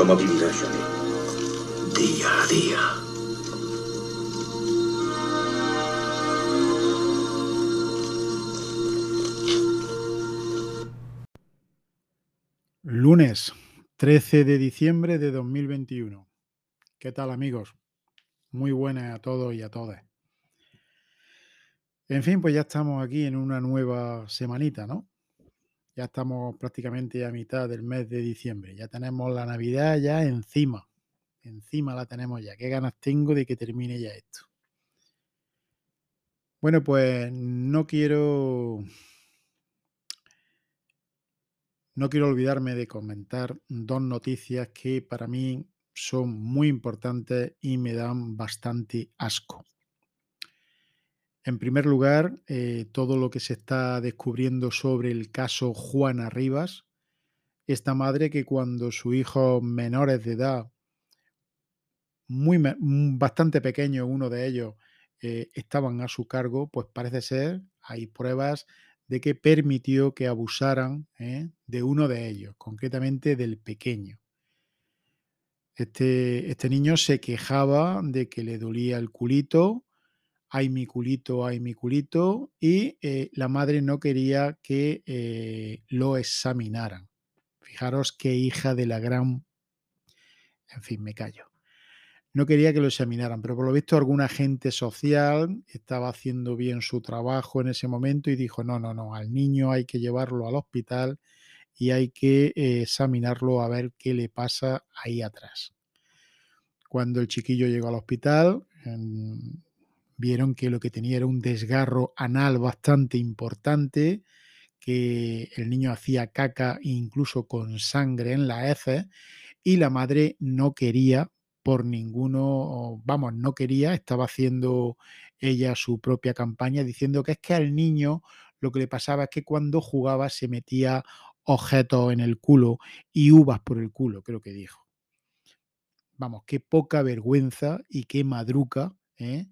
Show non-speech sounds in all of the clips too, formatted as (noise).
¿Cómo vivirá Johnny? Día a día. Lunes 13 de diciembre de 2021. ¿Qué tal amigos? Muy buenas a todos y a todas. En fin, pues ya estamos aquí en una nueva semanita, ¿no? Ya estamos prácticamente a mitad del mes de diciembre. Ya tenemos la Navidad ya encima. Encima la tenemos ya. Qué ganas tengo de que termine ya esto. Bueno, pues no quiero no quiero olvidarme de comentar dos noticias que para mí son muy importantes y me dan bastante asco. En primer lugar, eh, todo lo que se está descubriendo sobre el caso Juana Rivas, esta madre que cuando sus hijos menores de edad, muy mm, bastante pequeños, uno de ellos, eh, estaban a su cargo, pues parece ser, hay pruebas de que permitió que abusaran ¿eh? de uno de ellos, concretamente del pequeño. Este, este niño se quejaba de que le dolía el culito, ay mi culito, ay mi culito, y eh, la madre no quería que eh, lo examinaran. Fijaros qué hija de la gran... En fin, me callo. No quería que lo examinaran, pero por lo visto algún agente social estaba haciendo bien su trabajo en ese momento y dijo, no, no, no, al niño hay que llevarlo al hospital y hay que eh, examinarlo a ver qué le pasa ahí atrás. Cuando el chiquillo llegó al hospital, vieron que lo que tenía era un desgarro anal bastante importante, que el niño hacía caca incluso con sangre en la heces y la madre no quería por ninguno, vamos, no quería, estaba haciendo ella su propia campaña diciendo que es que al niño lo que le pasaba es que cuando jugaba se metía objetos en el culo y uvas por el culo, creo que dijo. Vamos, qué poca vergüenza y qué madruca, ¿eh?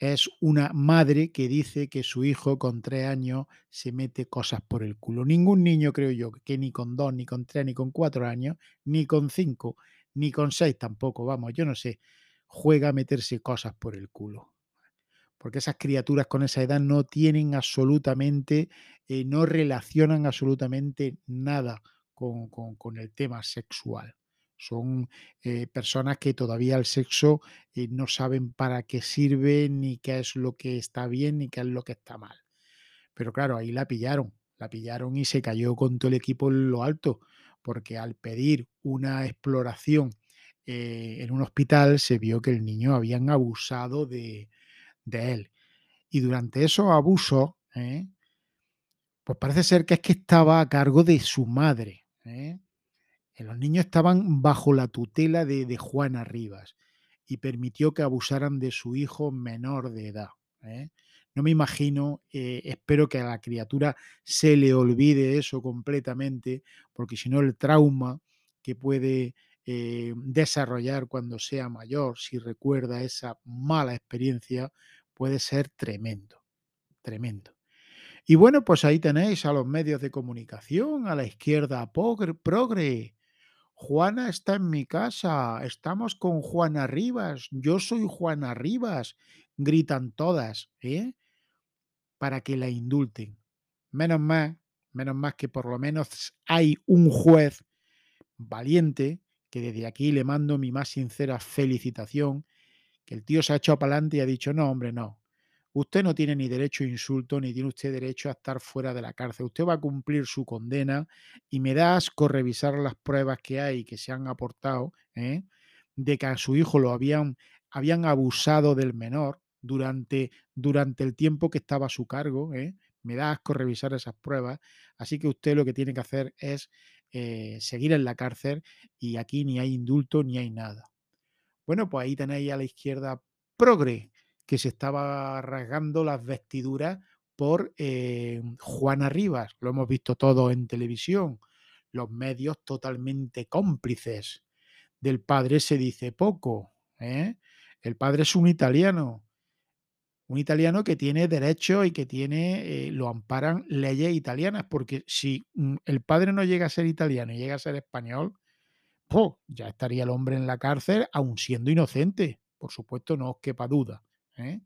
Es una madre que dice que su hijo con tres años se mete cosas por el culo. Ningún niño, creo yo, que ni con dos, ni con tres, ni con cuatro años, ni con cinco, ni con seis tampoco, vamos, yo no sé, juega a meterse cosas por el culo. Porque esas criaturas con esa edad no tienen absolutamente, eh, no relacionan absolutamente nada con, con el tema sexual. Son eh, personas que todavía el sexo eh, no saben para qué sirve, ni qué es lo que está bien, ni qué es lo que está mal. Pero claro, ahí la pillaron, la pillaron y se cayó con todo el equipo en lo alto, porque al pedir una exploración eh, en un hospital se vio que el niño habían abusado de, él. Y durante esos abusos, pues parece ser que es que estaba a cargo de su madre los niños estaban bajo la tutela de, Juana Rivas y permitió que abusaran de su hijo menor de edad. ¿eh? No me imagino, eh, espero que a la criatura se le olvide eso completamente, porque si no el trauma que puede eh, desarrollar cuando sea mayor, si recuerda esa mala experiencia, puede ser tremendo, tremendo. Y bueno, pues ahí tenéis a los medios de comunicación, a la izquierda progre, Juana está en mi casa, estamos con Juana Rivas, yo soy Juana Rivas, gritan todas, ¿eh? Para que la indulten. Menos más, menos más que por lo menos hay un juez valiente, que desde aquí le mando mi más sincera felicitación, que el tío se ha echado para adelante y ha dicho, no, hombre, no, Usted no tiene ni derecho a insulto, ni tiene usted derecho a estar fuera de la cárcel. Usted va a cumplir su condena y me da asco revisar las pruebas que hay que se han aportado ¿eh? de que a su hijo lo habían, habían abusado del menor durante, durante el tiempo que estaba a su cargo. ¿eh? Me da asco revisar esas pruebas. Así que usted lo que tiene que hacer es eh, seguir en la cárcel y aquí ni hay indulto ni hay nada. Bueno, pues ahí tenéis a la izquierda progre que se estaba rasgando las vestiduras por eh, Juana Rivas. Lo hemos visto todo en televisión. Los medios totalmente cómplices. Del padre se dice poco. ¿eh? El padre es un italiano. Un italiano que tiene derecho y que tiene, eh, lo amparan leyes italianas, porque si mm, el padre no llega a ser italiano y llega a ser español, ya estaría el hombre en la cárcel, aun siendo inocente. Por supuesto, no os quepa duda. ¿Eh?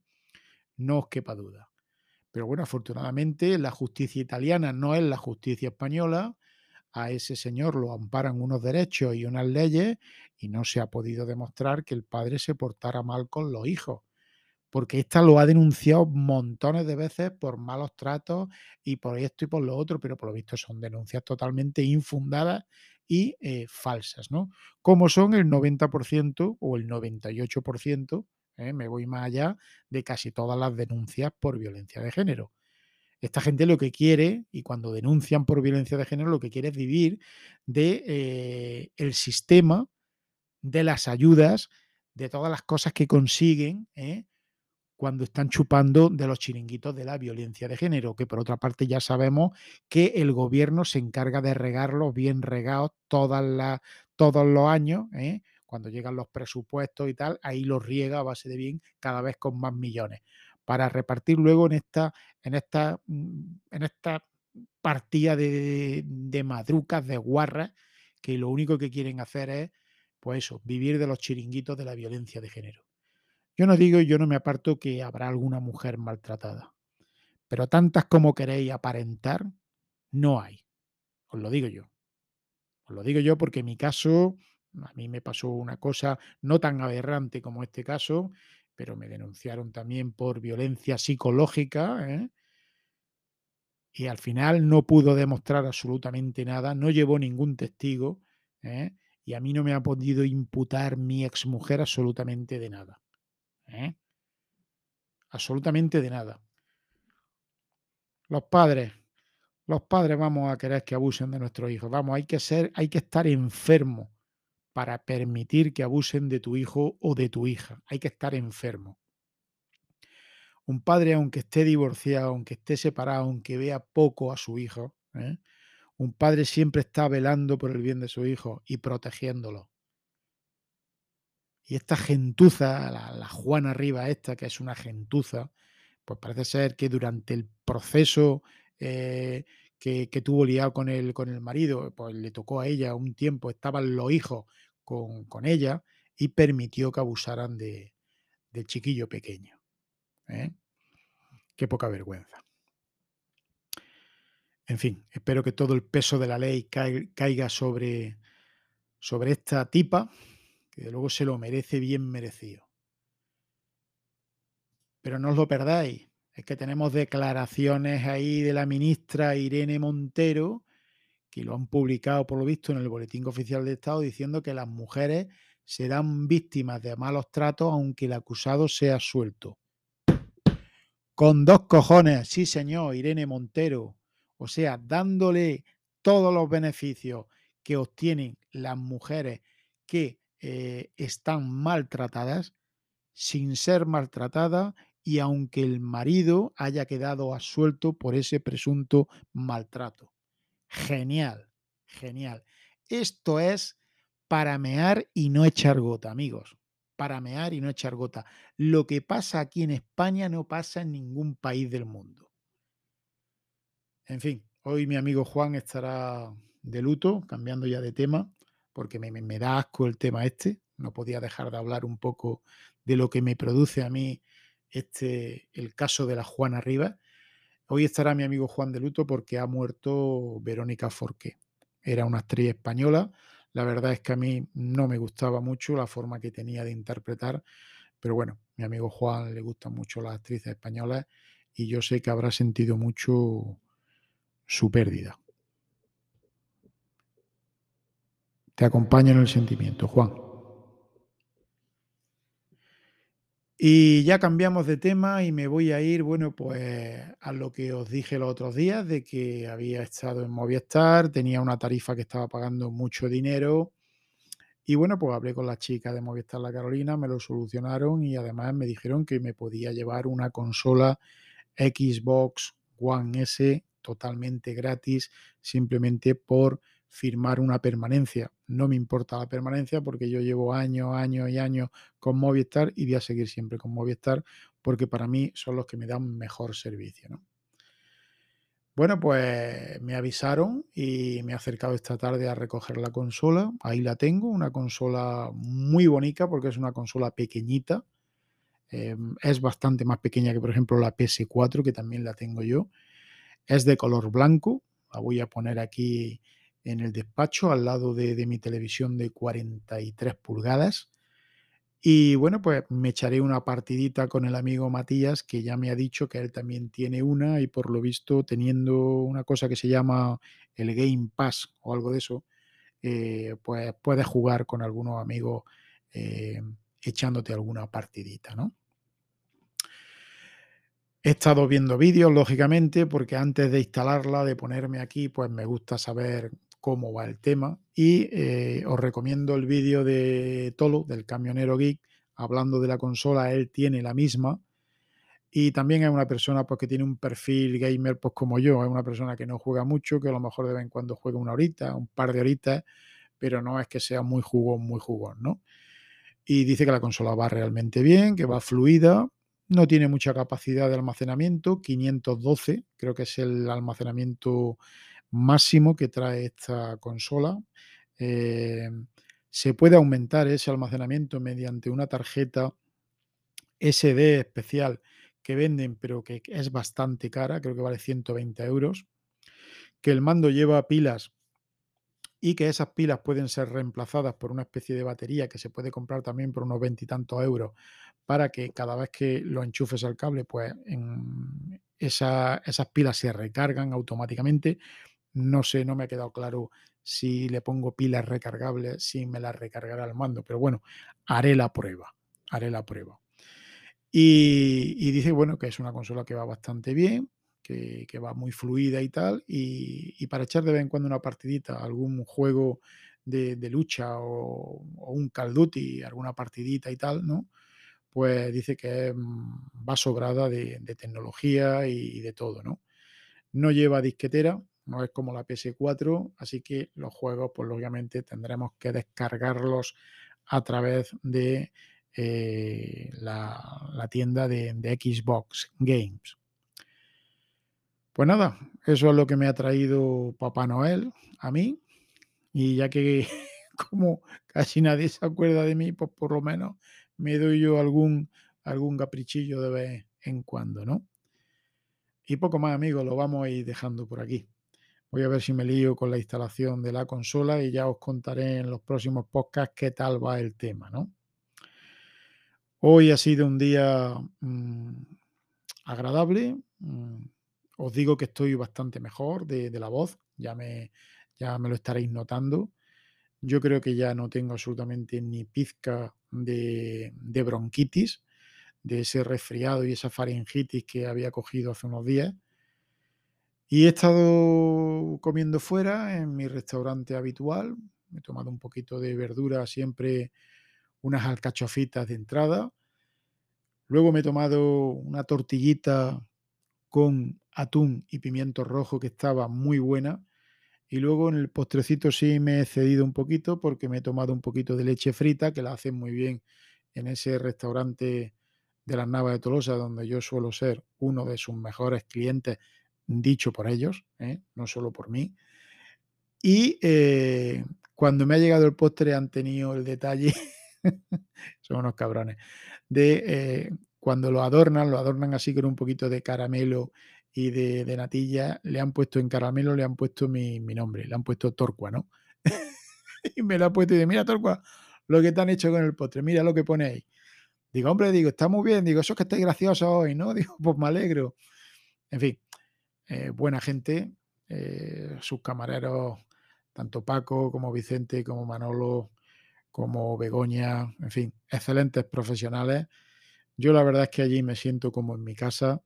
No os quepa duda. Pero bueno, afortunadamente la justicia italiana no es la justicia española. A ese señor lo amparan unos derechos y unas leyes y no se ha podido demostrar que el padre se portara mal con los hijos porque esta lo ha denunciado montones de veces por malos tratos y por esto y por lo otro, pero por lo visto son denuncias totalmente infundadas y eh, falsas, ¿no? Como son el 90% o el 98%, ¿eh? me voy más allá, de casi todas las denuncias por violencia de género. Esta gente lo que quiere, y cuando denuncian por violencia de género, lo que quiere es vivir de eh, el sistema, de las ayudas, de todas las cosas que consiguen, ¿eh? cuando están chupando de los chiringuitos de la violencia de género, que por otra parte ya sabemos que el gobierno se encarga de regarlos bien regados todos los años. Cuando llegan los presupuestos y tal, ahí los riega a base de bien cada vez con más millones, para repartir luego en esta, en esta, mm, en esta partida de, de madrucas, de guarras, que lo único que quieren hacer es, pues eso, vivir de los chiringuitos de la violencia de género. Yo no digo, yo no me aparto que habrá alguna mujer maltratada, pero tantas como queréis aparentar, no hay. Os lo digo yo. Os lo digo yo porque en mi caso, a mí me pasó una cosa no tan aberrante como este caso, pero me denunciaron también por violencia psicológica. ¿eh? Y al final no pudo demostrar absolutamente nada, no llevó ningún testigo. ¿eh? Y a mí no me ha podido imputar mi exmujer absolutamente de nada. ¿eh? Absolutamente de nada. Los padres, los padres vamos a querer que abusen de nuestros hijos. Vamos, hay que ser, hay que estar enfermo para permitir que abusen de tu hijo o de tu hija. Hay que estar enfermo. Un padre, aunque esté divorciado, aunque esté separado, aunque vea poco a su hijo, ¿eh? un padre siempre está velando por el bien de su hijo y protegiéndolo. Y esta gentuza, la, Juana Arriba esta, que es una gentuza, pues parece ser que durante el proceso eh, que, tuvo liado con el, con el marido, pues le tocó a ella un tiempo, estaban los hijos con, ella y permitió que abusaran de, del chiquillo pequeño. ¿eh? Qué poca vergüenza. En fin, espero que todo el peso de la ley caiga sobre, sobre esta tipa que luego se lo merece bien merecido. Pero no os lo perdáis, es que tenemos declaraciones ahí de la ministra Irene Montero, que lo han publicado por lo visto en el Boletín Oficial de Estado, diciendo que las mujeres serán víctimas de malos tratos aunque el acusado sea suelto. Con dos cojones, sí señor, Irene Montero. O sea, dándole todos los beneficios que obtienen las mujeres que eh, están maltratadas sin ser maltratada y aunque el marido haya quedado asuelto por ese presunto maltrato. Genial, genial. Esto es para mear y no echar gota, amigos. Para mear y no echar gota. Lo que pasa aquí en España no pasa en ningún país del mundo. En fin, hoy mi amigo Juan estará de luto, cambiando ya de tema porque me, me, da asco el tema este. No podía dejar de hablar un poco de lo que me produce a mí este, el caso de la Juana Rivas. Hoy estará mi amigo Juan de Luto porque ha muerto Verónica Forqué. Era una actriz española. La verdad es que a mí no me gustaba mucho la forma que tenía de interpretar, pero bueno, mi amigo Juan le gustan mucho las actrices españolas y yo sé que habrá sentido mucho su pérdida. Te acompaño en el sentimiento, Juan. Y ya cambiamos de tema y me voy a ir, bueno, pues a lo que os dije los otros días, de que había estado en Movistar, tenía una tarifa que estaba pagando mucho dinero. Y bueno, pues hablé con las chicas de Movistar La Carolina, me lo solucionaron y además me dijeron que me podía llevar una consola Xbox One S totalmente gratis, simplemente por firmar una permanencia. No me importa la permanencia porque yo llevo años, años y años con Movistar y voy a seguir siempre con Movistar porque para mí son los que me dan mejor servicio. Bueno, pues me avisaron y me he acercado esta tarde a recoger la consola. Ahí la tengo, una consola muy bonita porque es una consola pequeñita. Em, es bastante más pequeña que, por ejemplo, la PS4, que también la tengo yo. Es de color blanco. La voy a poner aquí en el despacho, al lado de, mi televisión de 43 pulgadas. Y bueno, pues me echaré una partidita con el amigo Matías, que ya me ha dicho que él también tiene una y por lo visto teniendo una cosa que se llama el Game Pass o algo de eso, eh, pues puedes jugar con algunos amigos eh, echándote alguna partidita, ¿no? He estado viendo vídeos, lógicamente, porque antes de instalarla, de ponerme aquí, pues me gusta saber cómo va el tema. Y eh, os recomiendo el vídeo de Tolo, del camionero geek, hablando de la consola. Él tiene la misma. Y también es una persona pues, que tiene un perfil gamer pues, como yo. Es una persona que no juega mucho, que a lo mejor de vez en cuando juega una horita, un par de horitas, pero no es que sea muy jugón, muy jugón, ¿no? Y dice que la consola va realmente bien, que va fluida, no tiene mucha capacidad de almacenamiento, 512, creo que es el almacenamiento máximo que trae esta consola. Eh, se puede aumentar ese almacenamiento mediante una tarjeta SD especial que venden, pero que es bastante cara, creo que vale 120 euros. Que el mando lleva pilas y que esas pilas pueden ser reemplazadas por una especie de batería que se puede comprar también por unos veintitantos euros para que cada vez que lo enchufes al cable, pues esas pilas se recargan automáticamente no sé, no me ha quedado claro si le pongo pilas recargables, si me las recargará el mando, pero bueno, haré la prueba, haré la prueba. Y, dice, bueno, que es una consola que va bastante bien, que, va muy fluida y tal, y, para echar de vez en cuando una partidita, algún juego de, lucha o, un Call Duty, alguna partidita y tal, ¿no? Pues dice que mm, va sobrada de, de tecnología y de todo, ¿no? No lleva disquetera, no es como la PS4, así que los juegos, pues lógicamente tendremos que descargarlos a través de eh, la, tienda de, Xbox Games. Pues nada, eso es lo que me ha traído Papá Noel a mí. Y ya que (laughs) como casi nadie se acuerda de mí, pues por lo menos me doy yo algún, algún caprichillo de vez en cuando, ¿no? Y poco más, amigos, lo vamos a ir dejando por aquí. Voy a ver si me lío con la instalación de la consola y ya os contaré en los próximos podcasts qué tal va el tema, ¿no? Hoy ha sido un día mm, agradable. Mm, os digo que estoy bastante mejor de, la voz, ya me, ya me lo estaréis notando. Yo creo que ya no tengo absolutamente ni pizca de, de bronquitis, de ese resfriado y esa faringitis que había cogido hace unos días. Y he estado comiendo fuera en mi restaurante habitual. he tomado un poquito de verdura, siempre unas alcachofitas de entrada. Luego me he tomado una tortillita con atún y pimiento rojo que estaba muy buena. Y luego en el postrecito sí me he cedido un poquito porque me he tomado un poquito de leche frita, que la hacen muy bien en ese restaurante de las Navas de Tolosa, donde yo suelo ser uno de sus mejores clientes dicho por ellos, ¿eh? no solo por mí. Y eh, cuando me ha llegado el postre han tenido el detalle, (laughs) son unos cabrones, de eh, cuando lo adornan, lo adornan así con un poquito de caramelo y de, natilla, le han puesto en caramelo, le han puesto mi, nombre, le han puesto Torcua, ¿no? (laughs) y me lo ha puesto y dice, mira Torcua, lo que te han hecho con el postre, mira lo que pone ahí. Digo, hombre, digo, está muy bien, digo, eso es que estáis graciosos hoy, ¿no? (laughs) Digo, pues me alegro. En fin, eh, buena gente, eh, sus camareros, tanto Paco como Vicente, como Manolo, como Begoña, en fin, excelentes profesionales. Yo la verdad es que allí me siento como en mi casa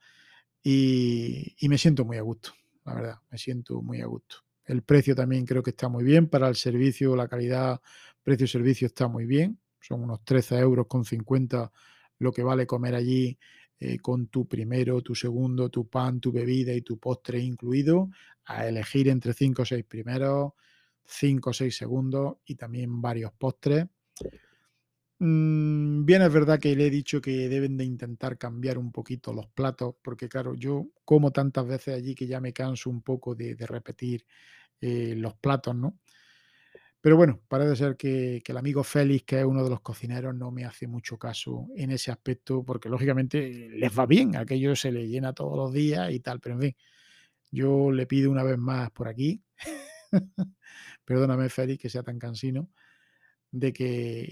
y, y me siento muy a gusto, la verdad, me siento muy a gusto. El precio también creo que está muy bien para el servicio, la calidad, precio-servicio está muy bien. Son unos 13 euros con 50 lo que vale comer allí eh, con tu primero, tu segundo, tu pan, tu bebida y tu postre incluido, a elegir entre 5 o 6 primeros, 5 o 6 segundos y también varios postres. Mm, bien es verdad que le he dicho que deben de intentar cambiar un poquito los platos, porque claro, yo como tantas veces allí que ya me canso un poco de, repetir eh, los platos, ¿no? Pero bueno, parece ser que, el amigo Félix, que es uno de los cocineros, no me hace mucho caso en ese aspecto, porque lógicamente les va bien, aquello se le llena todos los días y tal, pero en fin, yo le pido una vez más por aquí, (laughs) perdóname Félix que sea tan cansino, de que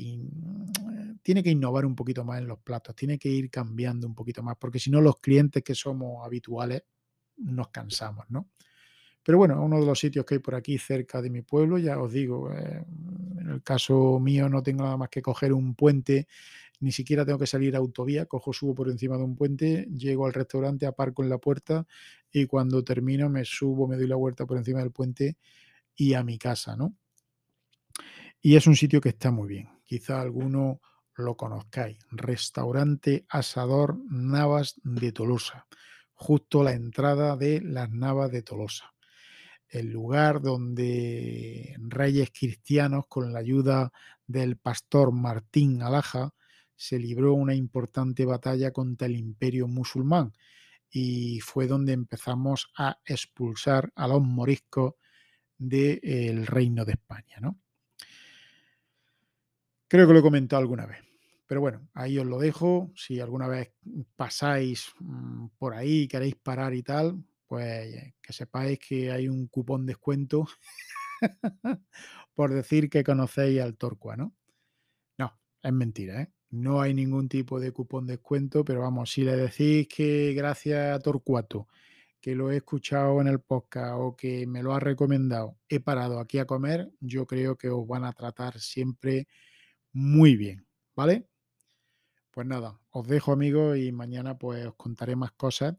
(tsk) tiene que innovar un poquito más en los platos, tiene que ir cambiando un poquito más, porque si no los clientes que somos habituales nos cansamos, ¿no? Pero bueno, uno de los sitios que hay por aquí cerca de mi pueblo, ya os digo, eh, en el caso mío no tengo nada más que coger un puente, ni siquiera tengo que salir a autovía, cojo, subo por encima de un puente, llego al restaurante, aparco en la puerta y cuando termino me subo, me doy la vuelta por encima del puente y a mi casa, ¿no? Y es un sitio que está muy bien. Quizá alguno lo conozcáis. Restaurante Asador Navas de Tolosa. Justo a la entrada de las Navas de Tolosa. El lugar donde reyes cristianos, con la ayuda del pastor Martín Alaja, se libró una importante batalla contra el imperio musulmán y fue donde empezamos a expulsar a los moriscos del reino de España, ¿no? Creo que lo he comentado alguna vez. Pero bueno, ahí os lo dejo. Si alguna vez pasáis mm, por ahí, queréis parar y tal, pues que sepáis que hay un cupón descuento (laughs) por decir que conocéis al Torcua, ¿no? No, es mentira, ¿eh? No hay ningún tipo de cupón descuento, pero vamos, si le decís que gracias a Torcuato, que lo he escuchado en el podcast o que me lo ha recomendado, he parado aquí a comer, yo creo que os van a tratar siempre muy bien, ¿vale? Pues nada, os dejo amigos y mañana pues os contaré más cosas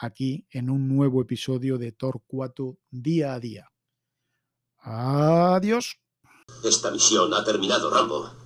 aquí en un nuevo episodio de Torcuato día a día. Adiós. Esta misión ha terminado, Rambo.